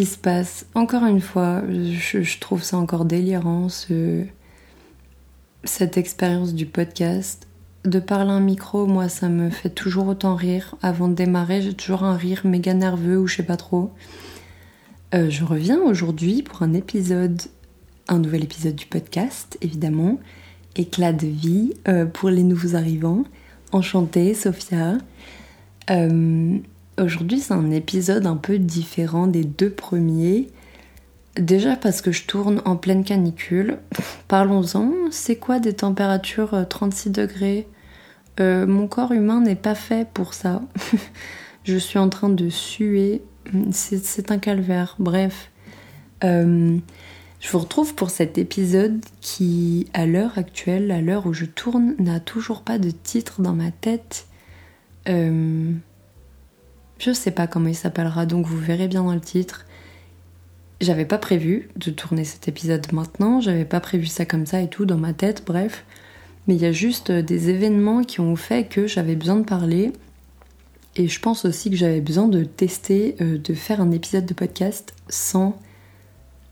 qui se passe. Encore une fois, je, trouve ça encore délirant, cette expérience du podcast. De parler un micro, moi, ça me fait toujours autant rire. Avant de démarrer, j'ai toujours un rire méga nerveux ou je sais pas trop. Euh, je reviens aujourd'hui pour un épisode, un nouvel épisode du podcast, évidemment. Éclat de vie euh, pour les nouveaux arrivants. Enchantée, Sophia. Euh, Aujourd'hui, c'est un épisode un peu différent des deux premiers. Déjà parce que je tourne en pleine canicule. Parlons-en, c'est quoi des températures 36 euh, degrés? Euh, Mon corps humain n'est pas fait pour ça. je suis en train de suer. C'est un calvaire. Bref. Euh, je vous retrouve pour cet épisode qui, à l'heure actuelle, à l'heure où je tourne, n'a toujours pas de titre dans ma tête. Je sais pas comment il s'appellera, donc vous verrez bien dans le titre. J'avais pas prévu de tourner cet épisode maintenant, j'avais pas prévu ça comme ça et tout dans ma tête, bref. Mais il y a juste des événements qui ont fait que j'avais besoin de parler. Et je pense aussi que j'avais besoin de tester, euh, de faire un épisode de podcast sans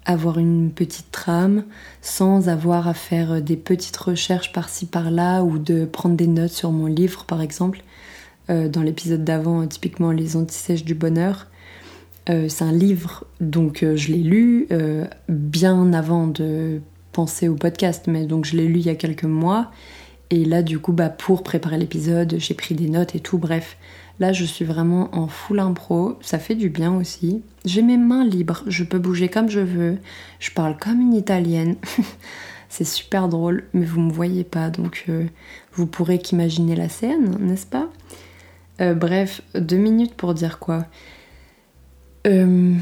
avoir une petite trame, sans avoir à faire des petites recherches par-ci par-là ou de prendre des notes sur mon livre par exemple. Euh, dans l'épisode d'avant, typiquement Les Antisèches du Bonheur. Euh, c'est un livre, donc euh, je l'ai lu bien avant de penser au podcast, mais donc je l'ai lu il y a quelques mois. Et là, du coup, bah, pour préparer l'épisode, j'ai pris des notes et tout. Bref, là, je suis vraiment en full impro. Ça fait du bien aussi. J'ai mes mains libres, je peux bouger comme je veux. Je parle comme une italienne. C'est super drôle, mais vous me voyez pas, donc vous pourrez qu'imaginer la scène, n'est-ce pas? Euh, bref, deux minutes pour dire quoi. Euh,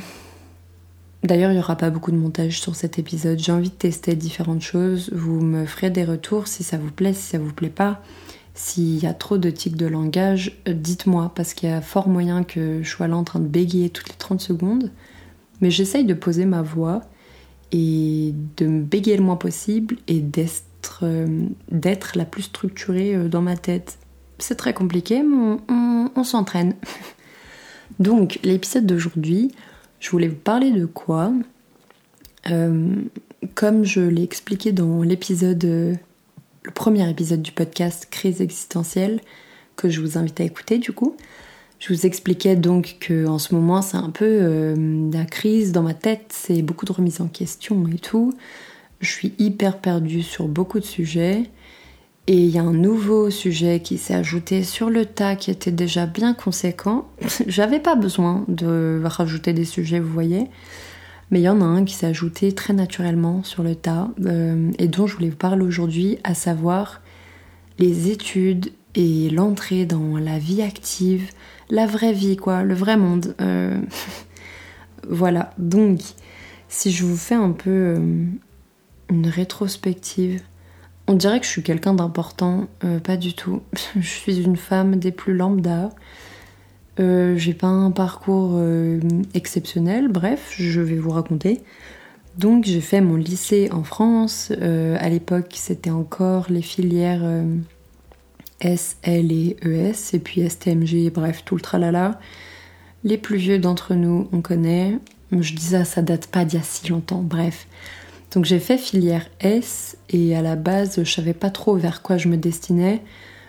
d'ailleurs, il n'y aura pas beaucoup de montage sur cet épisode. J'ai envie de tester différentes choses. Vous me ferez des retours si ça vous plaît, si ça vous plaît pas. S'il y a trop de tics de langage, euh, dites-moi, parce qu'il y a fort moyen que je sois là en train de bégayer toutes les 30 secondes. Mais j'essaye de poser ma voix et de me bégayer le moins possible et d'être la plus structurée dans ma tête c'est très compliqué, mais on, s'entraîne. Donc, l'épisode d'aujourd'hui, je voulais vous parler de quoi? Euh, Comme je l'ai expliqué dans l'épisode, le premier épisode du podcast Crise existentielle, que je vous invite à écouter du coup, je vous expliquais donc que en ce moment c'est un peu euh, la crise dans ma tête, c'est beaucoup de remise en question et tout. Je suis hyper perdue sur beaucoup de sujets. Et il y a un nouveau sujet qui s'est ajouté sur le tas qui était déjà bien conséquent. J'avais pas besoin de rajouter des sujets, vous voyez. Mais il y en a un qui s'est ajouté très naturellement sur le tas euh, et dont je voulais vous parler aujourd'hui, à savoir les études et l'entrée dans la vie active, la vraie vie, quoi, le vrai monde. Euh, voilà, donc si je vous fais un peu euh, une rétrospective on dirait que je suis quelqu'un d'important, euh, pas du tout. je suis une femme des plus lambda. Euh, j'ai pas un parcours euh, exceptionnel, bref, je vais vous raconter. Donc j'ai fait mon lycée en France. à l'époque, c'était encore les filières S, L et ES, et puis STMG, bref, tout le tralala. Les plus vieux d'entre nous, on connaît. Je dis ça, ça date pas d'il y a si longtemps, bref. Donc j'ai fait filière S et à la base je savais pas trop vers quoi je me destinais.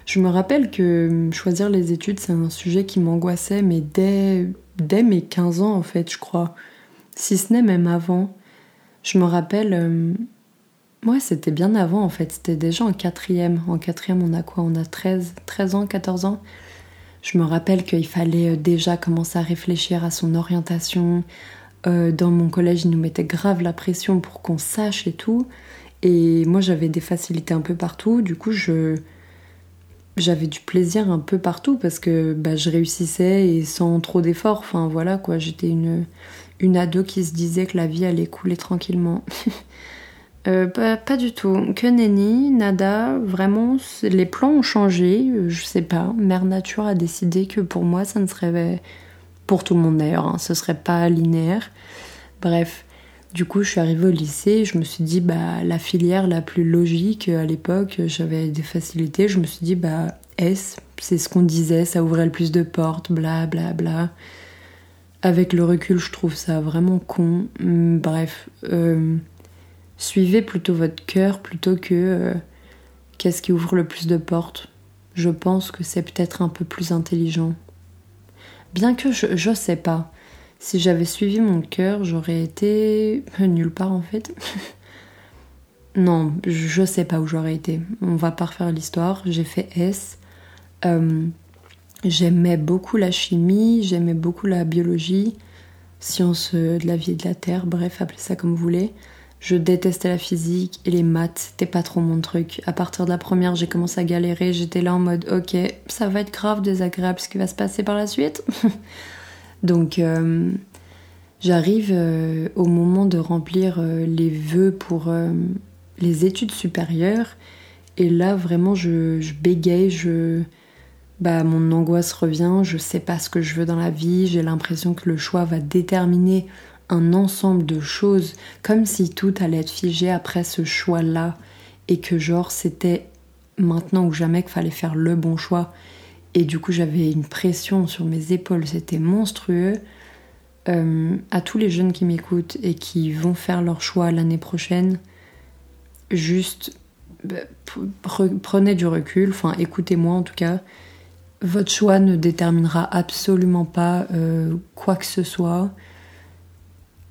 Je me rappelle que hum, choisir les études c'est un sujet qui m'angoissait mais dès, dès mes 15 ans en fait je crois. Si ce n'est même avant. Je me rappelle... Hum, ouais c'était bien avant en fait, c'était déjà en quatrième. En quatrième on a quoi? On a 13, 13 ans, 14 ans je me rappelle qu'il fallait euh, déjà commencer à réfléchir à son orientation, euh, dans mon collège, ils nous mettaient grave la pression pour qu'on sache et tout. Et moi, j'avais des facilités un peu partout. Du coup, je j'avais du plaisir un peu partout parce que bah, je réussissais et sans trop d'efforts. Enfin voilà quoi, j'étais une, une ado qui se disait que la vie allait couler tranquillement. euh, pas, du tout. Que nenni, nada, vraiment, les plans ont changé. Je sais pas, Mère Nature a décidé que pour moi ça ne serait pour tout le monde d'ailleurs, hein, ce serait pas linéaire. Bref, du coup, je suis arrivée au lycée, je me suis dit, bah, la filière la plus logique à l'époque, j'avais des facilités, je me suis dit, bah, S, c'est ce qu'on disait, ça ouvrait le plus de portes, bla bla bla. avec le recul, je trouve ça vraiment con. Hum, bref, euh, suivez plutôt votre cœur plutôt que euh, qu'est-ce qui ouvre le plus de portes. Je pense que c'est peut-être un peu plus intelligent. Bien que je, je sais pas. Si j'avais suivi mon cœur, j'aurais été nulle part en fait. non, je sais pas où j'aurais été. On va pas refaire l'histoire. J'ai fait S. Euh, j'aimais beaucoup la chimie, j'aimais beaucoup la biologie, sciences de la vie et de la terre, bref, appelez ça comme vous voulez. Je détestais la physique et les maths, c'était pas trop mon truc. À partir de la première, j'ai commencé à galérer, j'étais là en mode ok, ça va être grave désagréable ce qui va se passer par la suite. Donc euh, j'arrive euh, au moment de remplir euh, les vœux pour les études supérieures et là vraiment je, je bégaye, je bah mon angoisse revient, je sais pas ce que je veux dans la vie, j'ai l'impression que le choix va déterminer un ensemble de choses comme si tout allait être figé après ce choix-là et que genre c'était maintenant ou jamais qu'il fallait faire le bon choix et du coup, j'avais une pression sur mes épaules, c'était monstrueux. Euh, à tous les jeunes qui m'écoutent et qui vont faire leur choix l'année prochaine, juste bah, prenez du recul, enfin écoutez-moi en tout cas. Votre choix ne déterminera absolument pas euh, quoi que ce soit.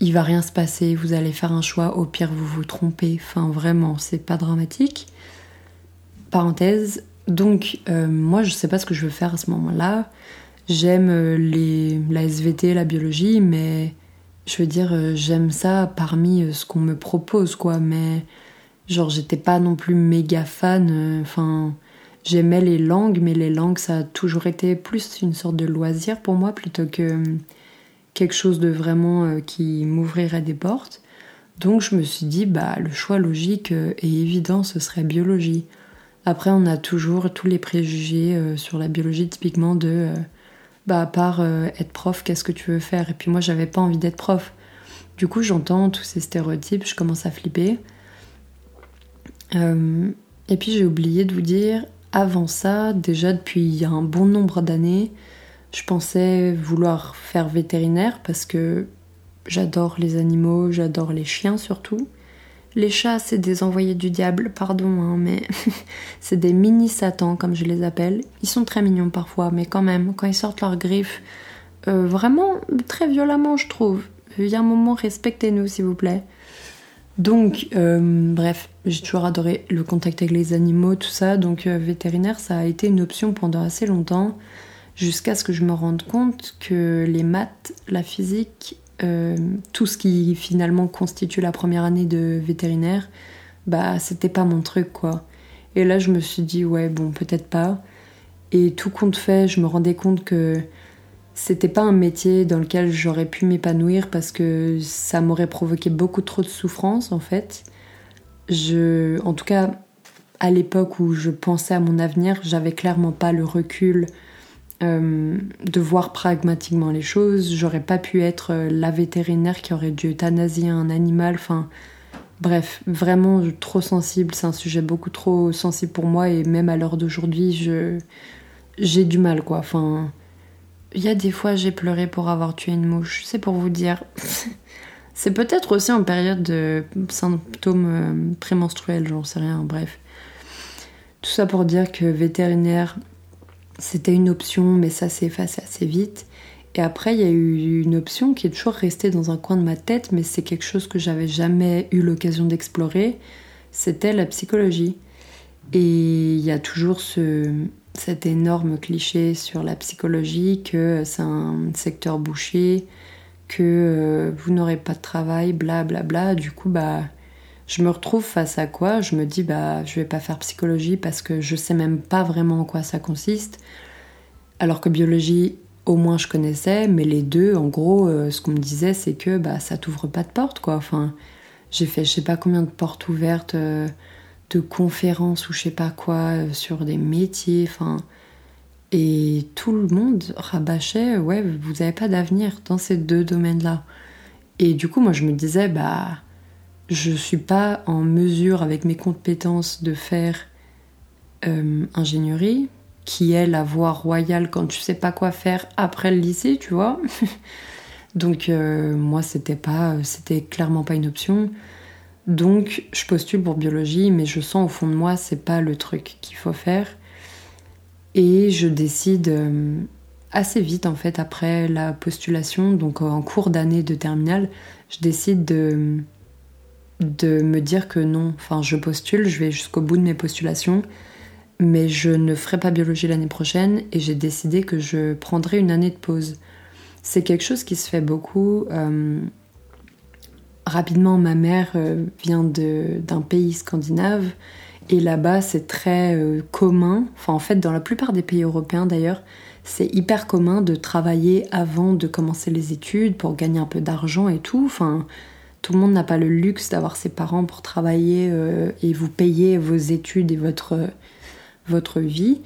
Il va rien se passer, vous allez faire un choix, au pire vous vous trompez. Enfin vraiment, c'est pas dramatique. Parenthèse, donc, euh, moi, je sais pas ce que je veux faire à ce moment-là. J'aime euh, les, la SVT, la biologie, mais je veux dire, euh, j'aime ça parmi ce qu'on me propose, quoi. Mais, genre, j'étais pas non plus méga fan. Enfin, j'aimais les langues, mais les langues, ça a toujours été plus une sorte de loisir pour moi plutôt que quelque chose de vraiment qui m'ouvrirait des portes. Donc, je me suis dit, bah, le choix logique et évident, ce serait biologie. Après, on a toujours tous les préjugés euh, sur la biologie, typiquement de, euh, bah, à part euh, être prof, qu'est-ce que tu veux faire? Et puis moi, j'avais pas envie d'être prof. Du coup, j'entends tous ces stéréotypes, je commence à flipper. et puis, j'ai oublié de vous dire, avant ça, déjà depuis un bon nombre d'années, je pensais vouloir faire vétérinaire parce que j'adore les animaux, j'adore les chiens surtout. Les chats, c'est des envoyés du diable, pardon, hein, mais c'est des mini satans, comme je les appelle. Ils sont très mignons parfois, mais quand même, quand ils sortent leurs griffes, euh, vraiment très violemment, je trouve. Il y a un moment, respectez-nous, s'il vous plaît. Donc, euh, bref, j'ai toujours adoré le contact avec les animaux, tout ça. Donc, euh, vétérinaire, ça a été une option pendant assez longtemps, jusqu'à ce que je me rende compte que les maths, la physique euh, tout ce qui finalement constitue la première année de vétérinaire, bah c'était pas mon truc quoi. Et là je me suis dit ouais bon peut-être pas. Et tout compte fait, je me rendais compte que c'était pas un métier dans lequel j'aurais pu m'épanouir parce que ça m'aurait provoqué beaucoup trop de souffrance en fait. Je, en tout cas, à l'époque où je pensais à mon avenir, j'avais clairement pas le recul euh, de voir pragmatiquement les choses. J'aurais pas pu être euh, la vétérinaire qui aurait dû euthanasier un animal. Enfin, bref, vraiment trop sensible. C'est un sujet beaucoup trop sensible pour moi et même à l'heure d'aujourd'hui, je j'ai du mal quoi. Enfin, il y a des fois j'ai pleuré pour avoir tué une mouche. C'est pour vous dire. C'est peut-être aussi en période de symptômes euh, prémenstruels, j'en sais rien. Bref, tout ça pour dire que vétérinaire c'était une option, mais ça s'est effacé assez vite. Et après, il y a eu une option qui est toujours restée dans un coin de ma tête, mais c'est quelque chose que j'avais jamais eu l'occasion d'explorer. C'était la psychologie. Et il y a toujours ce, cet énorme cliché sur la psychologie que c'est un secteur bouché, que euh, vous n'aurez pas de travail, bla bla bla. Du coup, bah, je me retrouve face à quoi? Je me dis bah je vais pas faire psychologie parce que je sais même pas vraiment en quoi ça consiste. Alors que biologie au moins je connaissais, mais les deux en gros euh, ce qu'on me disait c'est que bah ça t'ouvre pas de porte quoi. Enfin j'ai fait je sais pas combien de portes ouvertes euh, de conférences ou je sais pas quoi euh, sur des métiers enfin et tout le monde rabâchait ouais vous avez pas d'avenir dans ces deux domaines là. Et du coup moi je me disais bah je suis pas en mesure avec mes compétences de faire euh, ingénierie, qui est la voie royale quand tu sais pas quoi faire après le lycée, tu vois. Donc moi c'était pas c'était clairement pas une option. Donc je postule pour biologie mais je sens au fond de moi c'est pas le truc qu'il faut faire. Et je décide assez vite en fait après la postulation, donc en cours d'année de terminale, je décide de, de me dire que non, enfin je postule, je vais jusqu'au bout de mes postulations, mais je ne ferai pas biologie l'année prochaine et j'ai décidé que je prendrai une année de pause. C'est quelque chose qui se fait beaucoup. Euh, rapidement, ma mère euh, vient d'un pays scandinave et là-bas c'est très euh, commun, enfin en fait dans la plupart des pays européens d'ailleurs, c'est hyper commun de travailler avant de commencer les études pour gagner un peu d'argent et tout. Enfin, tout le monde n'a pas le luxe d'avoir ses parents pour travailler euh, et vous payer vos études et votre, votre vie.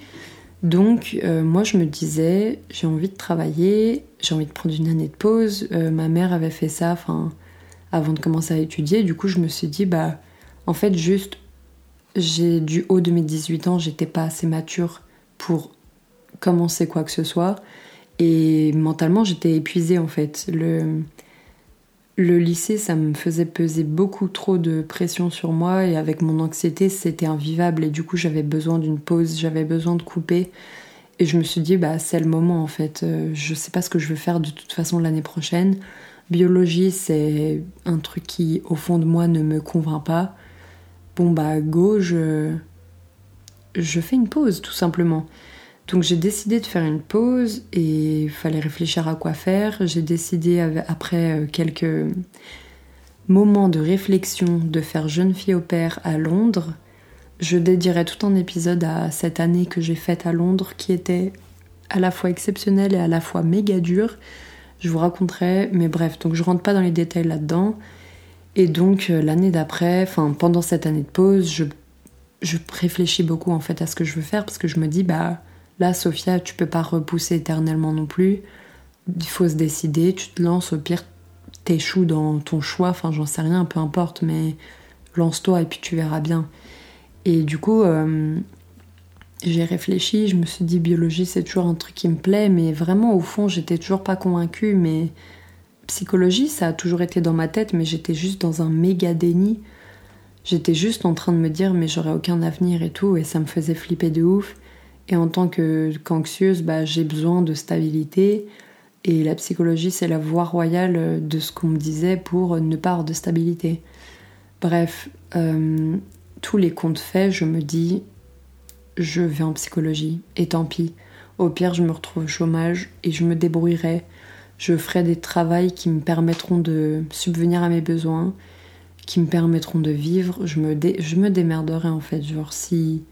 Donc euh, moi je me disais j'ai envie de travailler, j'ai envie de prendre une année de pause. Euh, ma mère avait fait ça avant de commencer à étudier. Du coup je me suis dit bah en fait juste j'ai du haut de mes 18 ans, j'étais pas assez mature pour commencer quoi que ce soit. Et mentalement, j'étais épuisée en fait. Le, le lycée, ça me faisait peser beaucoup trop de pression sur moi et avec mon anxiété, c'était invivable et du coup, j'avais besoin d'une pause, j'avais besoin de couper. Et je me suis dit, bah, c'est le moment en fait. Euh, je sais pas ce que je veux faire de toute façon l'année prochaine. Biologie, c'est un truc qui, au fond de moi, ne me convainc pas. Bon, bah, go, je, je fais une pause tout simplement. Donc j'ai décidé de faire une pause et il fallait réfléchir à quoi faire. J'ai décidé après euh, quelques moments de réflexion de faire jeune fille au père à Londres. Je dédierai tout un épisode à cette année que j'ai faite à Londres qui était à la fois exceptionnelle et à la fois méga dure. Je vous raconterai, mais bref, donc je rentre pas dans les détails là-dedans. Et donc euh, l'année d'après, enfin pendant cette année de pause, je, je réfléchis beaucoup en fait à ce que je veux faire parce que je me dis bah Là, Sophia, tu peux pas repousser éternellement non plus. Il faut se décider, tu te lances, au pire, t'échoues dans ton choix, enfin j'en sais rien, peu importe, mais lance-toi et puis tu verras bien. Et du coup, euh, j'ai réfléchi, je me suis dit biologie c'est toujours un truc qui me plaît, mais vraiment au fond j'étais toujours pas convaincue, mais psychologie ça a toujours été dans ma tête, mais j'étais juste dans un méga déni. J'étais juste en train de me dire mais j'aurais aucun avenir et tout, et ça me faisait flipper de ouf. Et en tant qu'anxieuse, bah, j'ai besoin de stabilité. Et la psychologie, c'est la voie royale de ce qu'on me disait pour ne pas avoir de stabilité. Bref, euh, tous les comptes faits, je me dis, je vais en psychologie. Et tant pis. Au pire, je me retrouve au chômage et je me débrouillerai. Je ferai des travails qui me permettront de subvenir à mes besoins, qui me permettront de vivre. Je me, je me démerderai en fait. Genre, si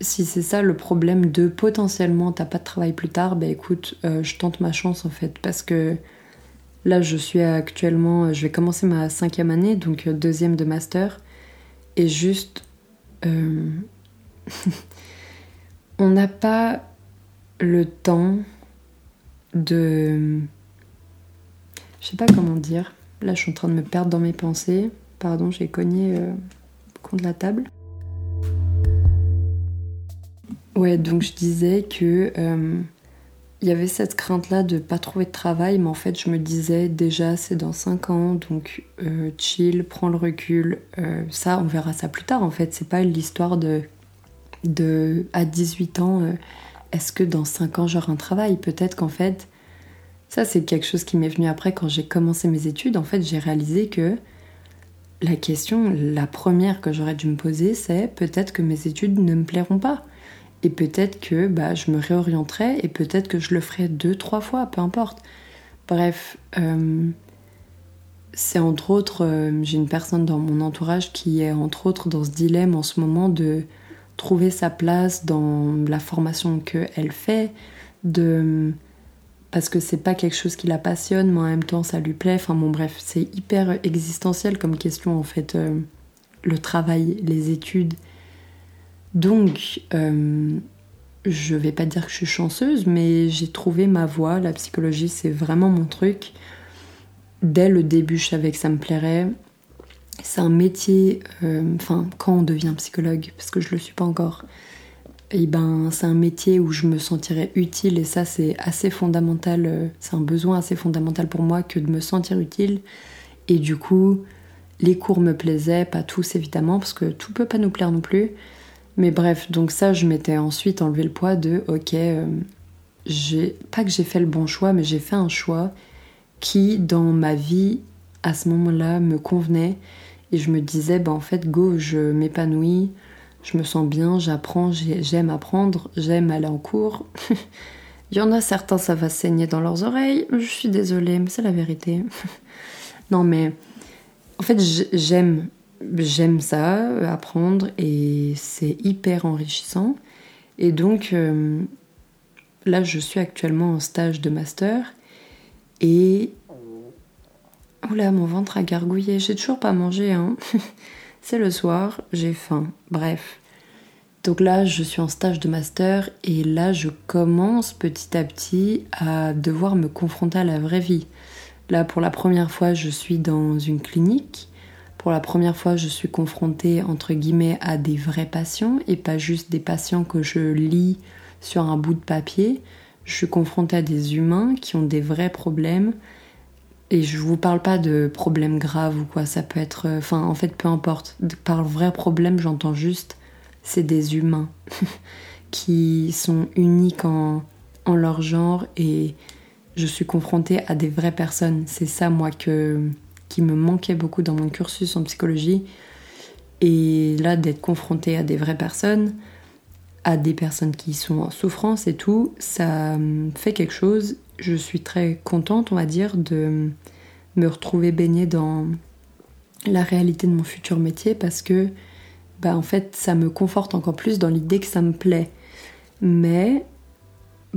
si c'est ça le problème de potentiellement t'as pas de travail plus tard, bah écoute, euh, je tente ma chance en fait parce que là je suis actuellement, euh, je vais commencer ma cinquième année, donc euh, deuxième de master, et juste on n'a pas le temps de, je sais pas comment dire. Là je suis en train de me perdre dans mes pensées. Pardon, j'ai cogné contre la table. Ouais, donc je disais que euh, il y avait cette crainte-là de pas trouver de travail, mais en fait je me disais déjà c'est dans 5 ans, donc euh, chill, prends le recul. Euh, ça, on verra ça plus tard en fait. C'est pas l'histoire de, de à 18 ans, est-ce que dans 5 ans j'aurai un travail? Peut-être qu'en fait, ça c'est quelque chose qui m'est venu après quand j'ai commencé mes études. En fait, j'ai réalisé que la question, la première que j'aurais dû me poser, c'est peut-être que mes études ne me plairont pas. Et peut-être que bah, je me réorienterai et peut-être que je le ferai deux, trois fois, peu importe. Bref, euh, c'est entre autres, euh, j'ai une personne dans mon entourage qui est entre autres dans ce dilemme en ce moment de trouver sa place dans la formation qu'elle fait, de parce que c'est pas quelque chose qui la passionne, mais en même temps ça lui plaît. Enfin bon, bref, c'est hyper existentiel comme question en fait. Euh, le travail, les études donc, euh, je vais pas dire que je suis chanceuse, mais j'ai trouvé ma voie. La psychologie, c'est vraiment mon truc. Dès le début, je savais que ça me plairait. C'est un métier, euh, enfin, quand on devient psychologue, parce que je le suis pas encore, et ben c'est un métier où je me sentirais utile et ça c'est assez fondamental, euh, c'est un besoin assez fondamental pour moi que de me sentir utile. Et du coup, les cours me plaisaient, pas tous évidemment, parce que tout peut pas nous plaire non plus. Mais bref, donc ça, je m'étais ensuite enlevé le poids de, ok, euh, j'ai pas que j'ai fait le bon choix, mais j'ai fait un choix qui, dans ma vie, à ce moment-là, me convenait. Et je me disais, bah en fait, go, je m'épanouis, je me sens bien, j'apprends, j'aime apprendre, j'aime aller en cours. Il y en a certains, ça va saigner dans leurs oreilles. Je suis désolée, mais c'est la vérité. non, mais en fait, j'aime, j'aime ça, apprendre, et c'est hyper enrichissant. Et donc, euh, là, je suis actuellement en stage de master, et Oula, mon ventre a gargouillé. J'ai toujours pas mangé, hein. C'est le soir, j'ai faim. Bref. Donc là, je suis en stage de master et là, je commence petit à petit à devoir me confronter à la vraie vie. Là, pour la première fois, je suis dans une clinique. Pour la première fois, je suis confrontée, entre guillemets, à des vrais patients et pas juste des patients que je lis sur un bout de papier. Je suis confrontée à des humains qui ont des vrais problèmes, et je vous parle pas de problèmes graves ou quoi, ça peut être. Euh, enfin, en fait, peu importe. Par vrai problème, j'entends juste c'est des humains qui sont uniques en, en, leur genre et je suis confrontée à des vraies personnes. C'est ça, moi, que, qui me manquait beaucoup dans mon cursus en psychologie. Et là, d'être confrontée à des vraies personnes, à des personnes qui sont en souffrance et tout, ça fait quelque chose je suis très contente, on va dire, de me retrouver baignée dans la réalité de mon futur métier parce que, bah, en fait, ça me conforte encore plus dans l'idée que ça me plaît. Mais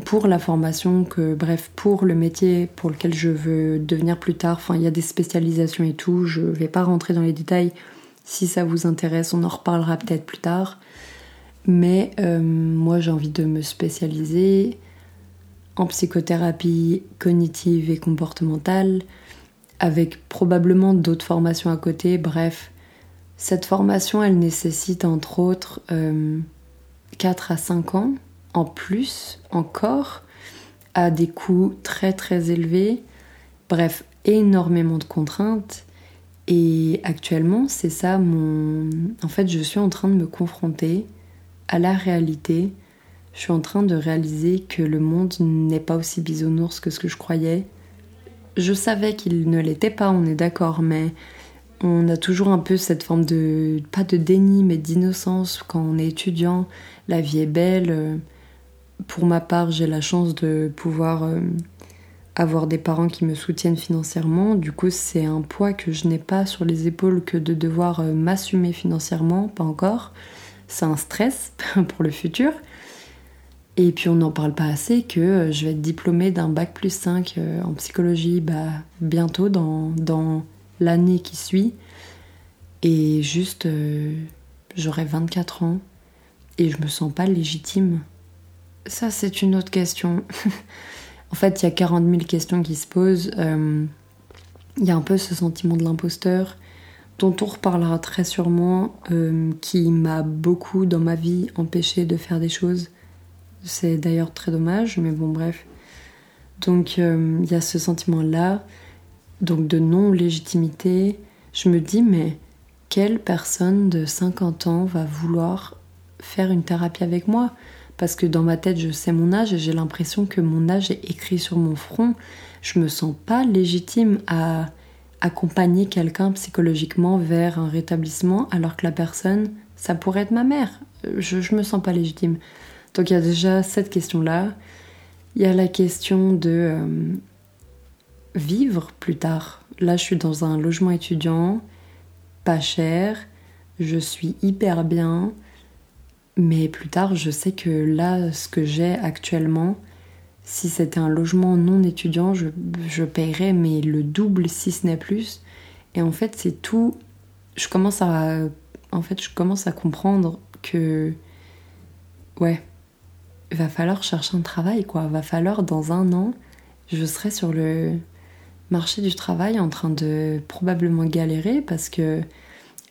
pour la formation, que, bref, pour le métier pour lequel je veux devenir plus tard, enfin, il y a des spécialisations et tout, je vais pas rentrer dans les détails. Si ça vous intéresse, on en reparlera peut-être plus tard. Mais euh, moi, j'ai envie de me spécialiser en psychothérapie cognitive et comportementale, avec probablement d'autres formations à côté. Bref, cette formation, elle nécessite entre autres 4 euh, à 5 ans en plus encore, à des coûts très très élevés. Bref, énormément de contraintes. Et actuellement, c'est ça mon... En fait, je suis en train de me confronter à la réalité je suis en train de réaliser que le monde n'est pas aussi bisounours que ce que je croyais. Je savais qu'il ne l'était pas, on est d'accord, mais on a toujours un peu cette forme de, pas de déni, mais d'innocence quand on est étudiant. La vie est belle. Pour ma part, j'ai la chance de pouvoir euh, avoir des parents qui me soutiennent financièrement. Du coup, c'est un poids que je n'ai pas sur les épaules que de devoir euh, m'assumer financièrement, pas encore. C'est un stress pour le futur. Et puis on n'en parle pas assez que euh, je vais être diplômée d'un bac plus 5 euh, en psychologie bah, bientôt dans, l'année qui suit. Et juste, j'aurai 24 ans et je me sens pas légitime. Ça, c'est une autre question. en fait, il y a 40 000 questions qui se posent. Il y a un peu ce sentiment de l'imposteur dont on reparlera très sûrement, qui m'a beaucoup dans ma vie empêché de faire des choses c'est d'ailleurs très dommage, mais bon, bref. Donc, euh, il y a ce sentiment-là, donc de non-légitimité. Je me dis, mais quelle personne de 50 ans va vouloir faire une thérapie avec moi? Parce que dans ma tête, je sais mon âge et j'ai l'impression que mon âge est écrit sur mon front. Je me sens pas légitime à accompagner quelqu'un psychologiquement vers un rétablissement alors que la personne, ça pourrait être ma mère. Je, je me sens pas légitime. Donc il y a déjà cette question-là. Il y a la question de euh, vivre plus tard. Là, je suis dans un logement étudiant, pas cher, je suis hyper bien, mais plus tard, je sais que là, ce que j'ai actuellement, si c'était un logement non étudiant, je, je paierais mais le double si ce n'est plus. Et en fait, c'est tout. Je commence à, en fait, je commence à comprendre que, ouais, va falloir chercher un travail, quoi. Va falloir dans un an, je serai sur le marché du travail en train de probablement galérer parce que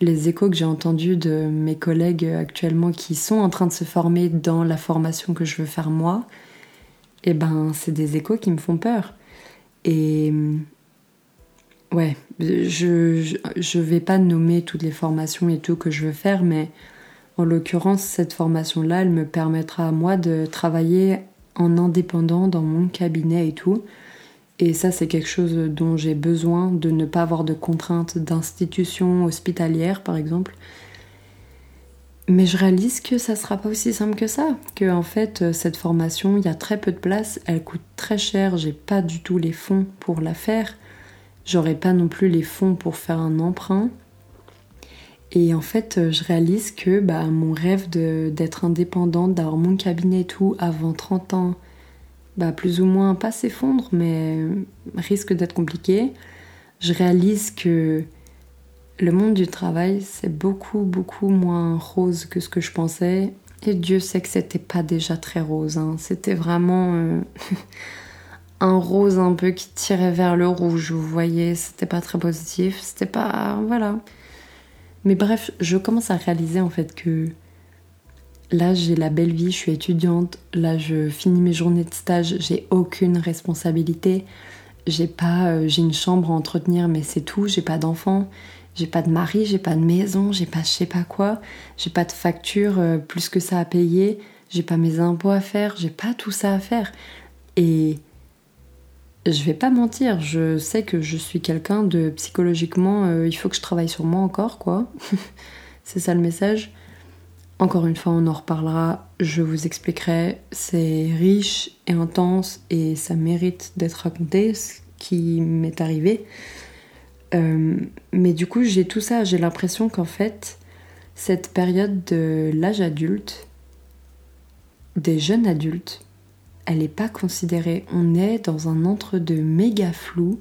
les échos que j'ai entendus de mes collègues actuellement qui sont en train de se former dans la formation que je veux faire moi, eh ben, c'est des échos qui me font peur. Et ouais, je, je, vais pas nommer toutes les formations et tout que je veux faire, mais en l'occurrence, cette formation-là, elle me permettra à moi de travailler en indépendant dans mon cabinet et tout. Et ça, c'est quelque chose dont j'ai besoin de ne pas avoir de contraintes d'institution hospitalière, par exemple. Mais je réalise que ça sera pas aussi simple que ça. Que en fait, cette formation, il y a très peu de place, elle coûte très cher, j'ai pas du tout les fonds pour la faire. J'aurais pas non plus les fonds pour faire un emprunt. Et en fait, je réalise que bah, mon rêve d'être indépendante, d'avoir mon cabinet et tout avant 30 ans, bah, plus ou moins pas s'effondre, mais risque d'être compliqué. Je réalise que le monde du travail, c'est beaucoup, beaucoup moins rose que ce que je pensais. Et Dieu sait que c'était pas déjà très rose. Hein. C'était vraiment euh, un rose un peu qui tirait vers le rouge. Vous voyez, c'était pas très positif. C'était pas. Voilà. Mais bref, je commence à réaliser en fait que là j'ai la belle vie, je suis étudiante, là je finis mes journées de stage, j'ai aucune responsabilité, j'ai pas, euh, j'ai une chambre à entretenir mais c'est tout, j'ai pas d'enfants, j'ai pas de mari, j'ai pas de maison, j'ai pas je sais pas quoi, j'ai pas de facture euh, plus que ça à payer, j'ai pas mes impôts à faire, j'ai pas tout ça à faire. Et je vais pas mentir, je sais que je suis quelqu'un de psychologiquement, euh, il faut que je travaille sur moi encore, quoi. c'est ça le message. Encore une fois, on en reparlera, je vous expliquerai. C'est riche et intense et ça mérite d'être raconté, ce qui m'est arrivé. Euh, mais du coup, j'ai tout ça, j'ai l'impression qu'en fait, cette période de l'âge adulte, des jeunes adultes, elle n'est pas considérée. On est dans un entre-deux méga flou.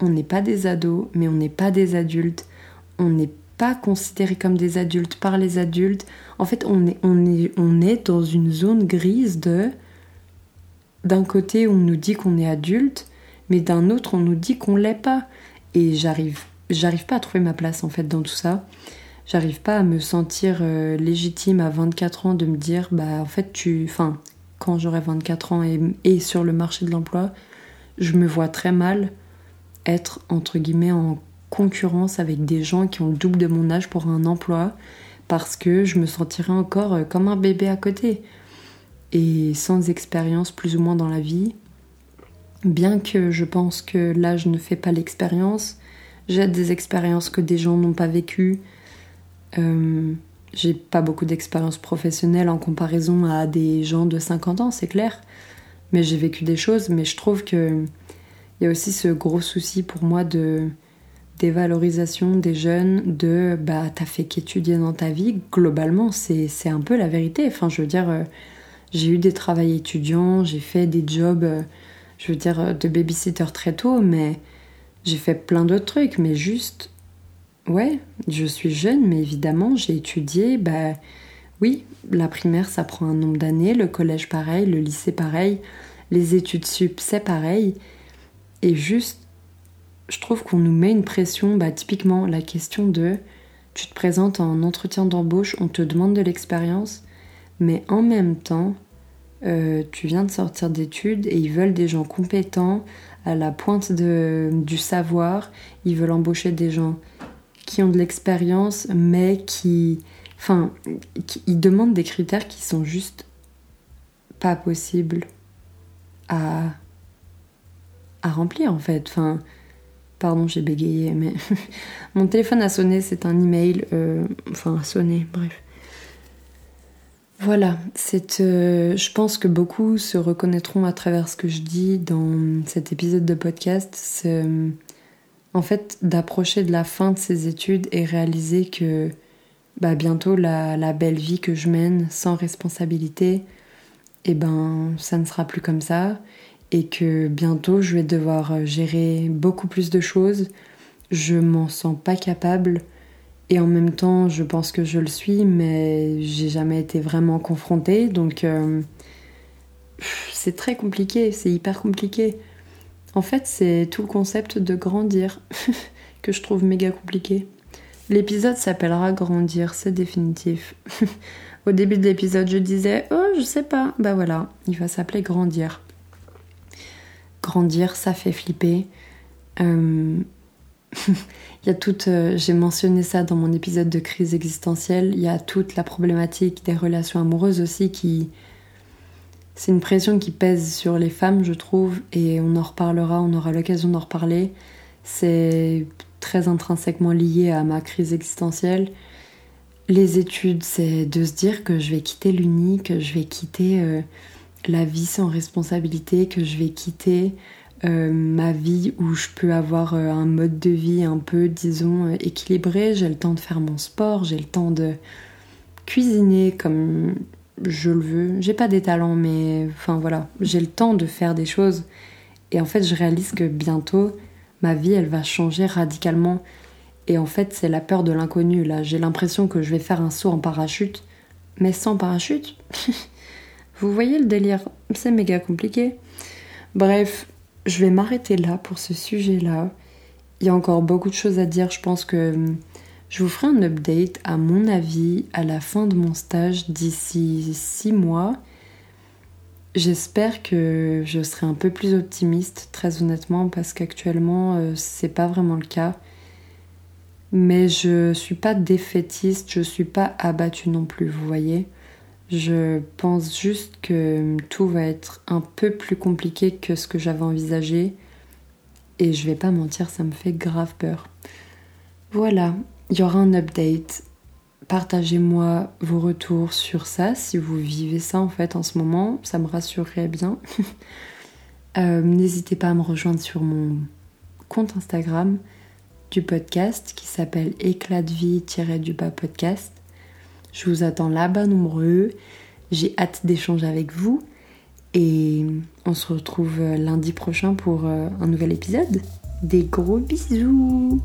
On n'est pas des ados, mais on n'est pas des adultes. On n'est pas considéré comme des adultes par les adultes. En fait, on est, on est, on est dans une zone grise de. D'un côté, on nous dit qu'on est adulte, mais d'un autre, on nous dit qu'on l'est pas. Et j'arrive, j'arrive pas à trouver ma place en fait dans tout ça. J'arrive pas à me sentir euh, légitime à 24 ans de me dire, bah en fait, tu. Enfin, quand j'aurai 24 ans et, sur le marché de l'emploi, je me vois très mal être entre guillemets en concurrence avec des gens qui ont le double de mon âge pour un emploi parce que je me sentirais encore euh, comme un bébé à côté et sans expérience plus ou moins dans la vie. Bien que je pense que l'âge ne fait pas l'expérience, j'ai des expériences que des gens n'ont pas vécues. Euh, j'ai pas beaucoup d'expérience professionnelle en comparaison à des gens de 50 ans, c'est clair. Mais j'ai vécu des choses, mais je trouve que il y a aussi ce gros souci pour moi de dévalorisation des jeunes, de bah t'as fait qu'étudier dans ta vie, globalement c'est un peu la vérité. Enfin je veux dire, euh, j'ai eu des travails étudiants, j'ai fait des jobs, euh, je veux dire, de babysitter très tôt, mais j'ai fait plein d'autres trucs, mais juste Ouais, je suis jeune, mais évidemment, j'ai étudié. Bah, oui, la primaire, ça prend un nombre d'années, le collège, pareil, le lycée, pareil, les études sup, c'est pareil. Et juste, je trouve qu'on nous met une pression, bah, typiquement, la question de tu te présentes en entretien d'embauche, on te demande de l'expérience, mais en même temps, euh, tu viens de sortir d'études et ils veulent des gens compétents, à la pointe de, du savoir, ils veulent embaucher des gens qui ont de l'expérience, mais qui. Enfin, ils demandent des critères qui sont juste pas possibles à, à remplir en fait. Enfin, pardon, j'ai bégayé, mais mon téléphone a sonné, c'est un email. Euh, enfin, a sonné, bref. Voilà, euh, je pense que beaucoup se reconnaîtront à travers ce que je dis dans cet épisode de podcast. C'est, en fait, d'approcher de la fin de ces études et réaliser que bah, bientôt la, belle vie que je mène sans responsabilité, eh ben, ça ne sera plus comme ça et que bientôt je vais devoir gérer beaucoup plus de choses. Je m'en sens pas capable et en même temps, je pense que je le suis, mais j'ai jamais été vraiment confrontée donc euh, c'est très compliqué, c'est hyper compliqué. En fait, c'est tout le concept de grandir que je trouve méga compliqué. L'épisode s'appellera Grandir, c'est définitif. Au début de l'épisode, je disais Oh, je sais pas. Bah voilà, il va s'appeler Grandir. Grandir, ça fait flipper. Euh, il y a toute, euh, j'ai mentionné ça dans mon épisode de crise existentielle, il y a toute la problématique des relations amoureuses aussi qui... C'est une pression qui pèse sur les femmes, je trouve, et on en reparlera, on aura l'occasion d'en reparler. C'est très intrinsèquement lié à ma crise existentielle. Les études, c'est de se dire que je vais quitter l'uni, que je vais quitter euh, la vie sans responsabilité, que je vais quitter euh, ma vie où je peux avoir euh, un mode de vie un peu, disons, euh, équilibré. J'ai le temps de faire mon sport, j'ai le temps de cuisiner comme je le veux. J'ai pas des talents, mais enfin voilà, j'ai le temps de faire des choses. Et en fait, je réalise que bientôt, ma vie, elle va changer radicalement. Et en fait, c'est la peur de l'inconnu. Là, j'ai l'impression que je vais faire un saut en parachute, mais sans parachute. Vous voyez le délire C'est méga compliqué. Bref, je vais m'arrêter là pour ce sujet-là. Il y a encore beaucoup de choses à dire. Je pense que hum, je vous ferai un update, à mon avis, à la fin de mon stage d'ici six mois. J'espère que je serai un peu plus optimiste, très honnêtement, parce qu'actuellement, euh, c'est pas vraiment le cas. Mais je suis pas défaitiste, je suis pas abattue non plus, vous voyez. Je pense juste que tout va être un peu plus compliqué que ce que j'avais envisagé. Et je vais pas mentir, ça me fait grave peur. Voilà, il y aura un update. Partagez-moi vos retours sur ça, si vous vivez ça en fait en ce moment, ça me rassurerait bien. Euh, n'hésitez pas à me rejoindre sur mon compte Instagram du podcast qui s'appelle éclat de vie-du-bas podcast. Je vous attends là-bas nombreux. J'ai hâte d'échanger avec vous. Et on se retrouve lundi prochain pour euh, un nouvel épisode. Des gros bisous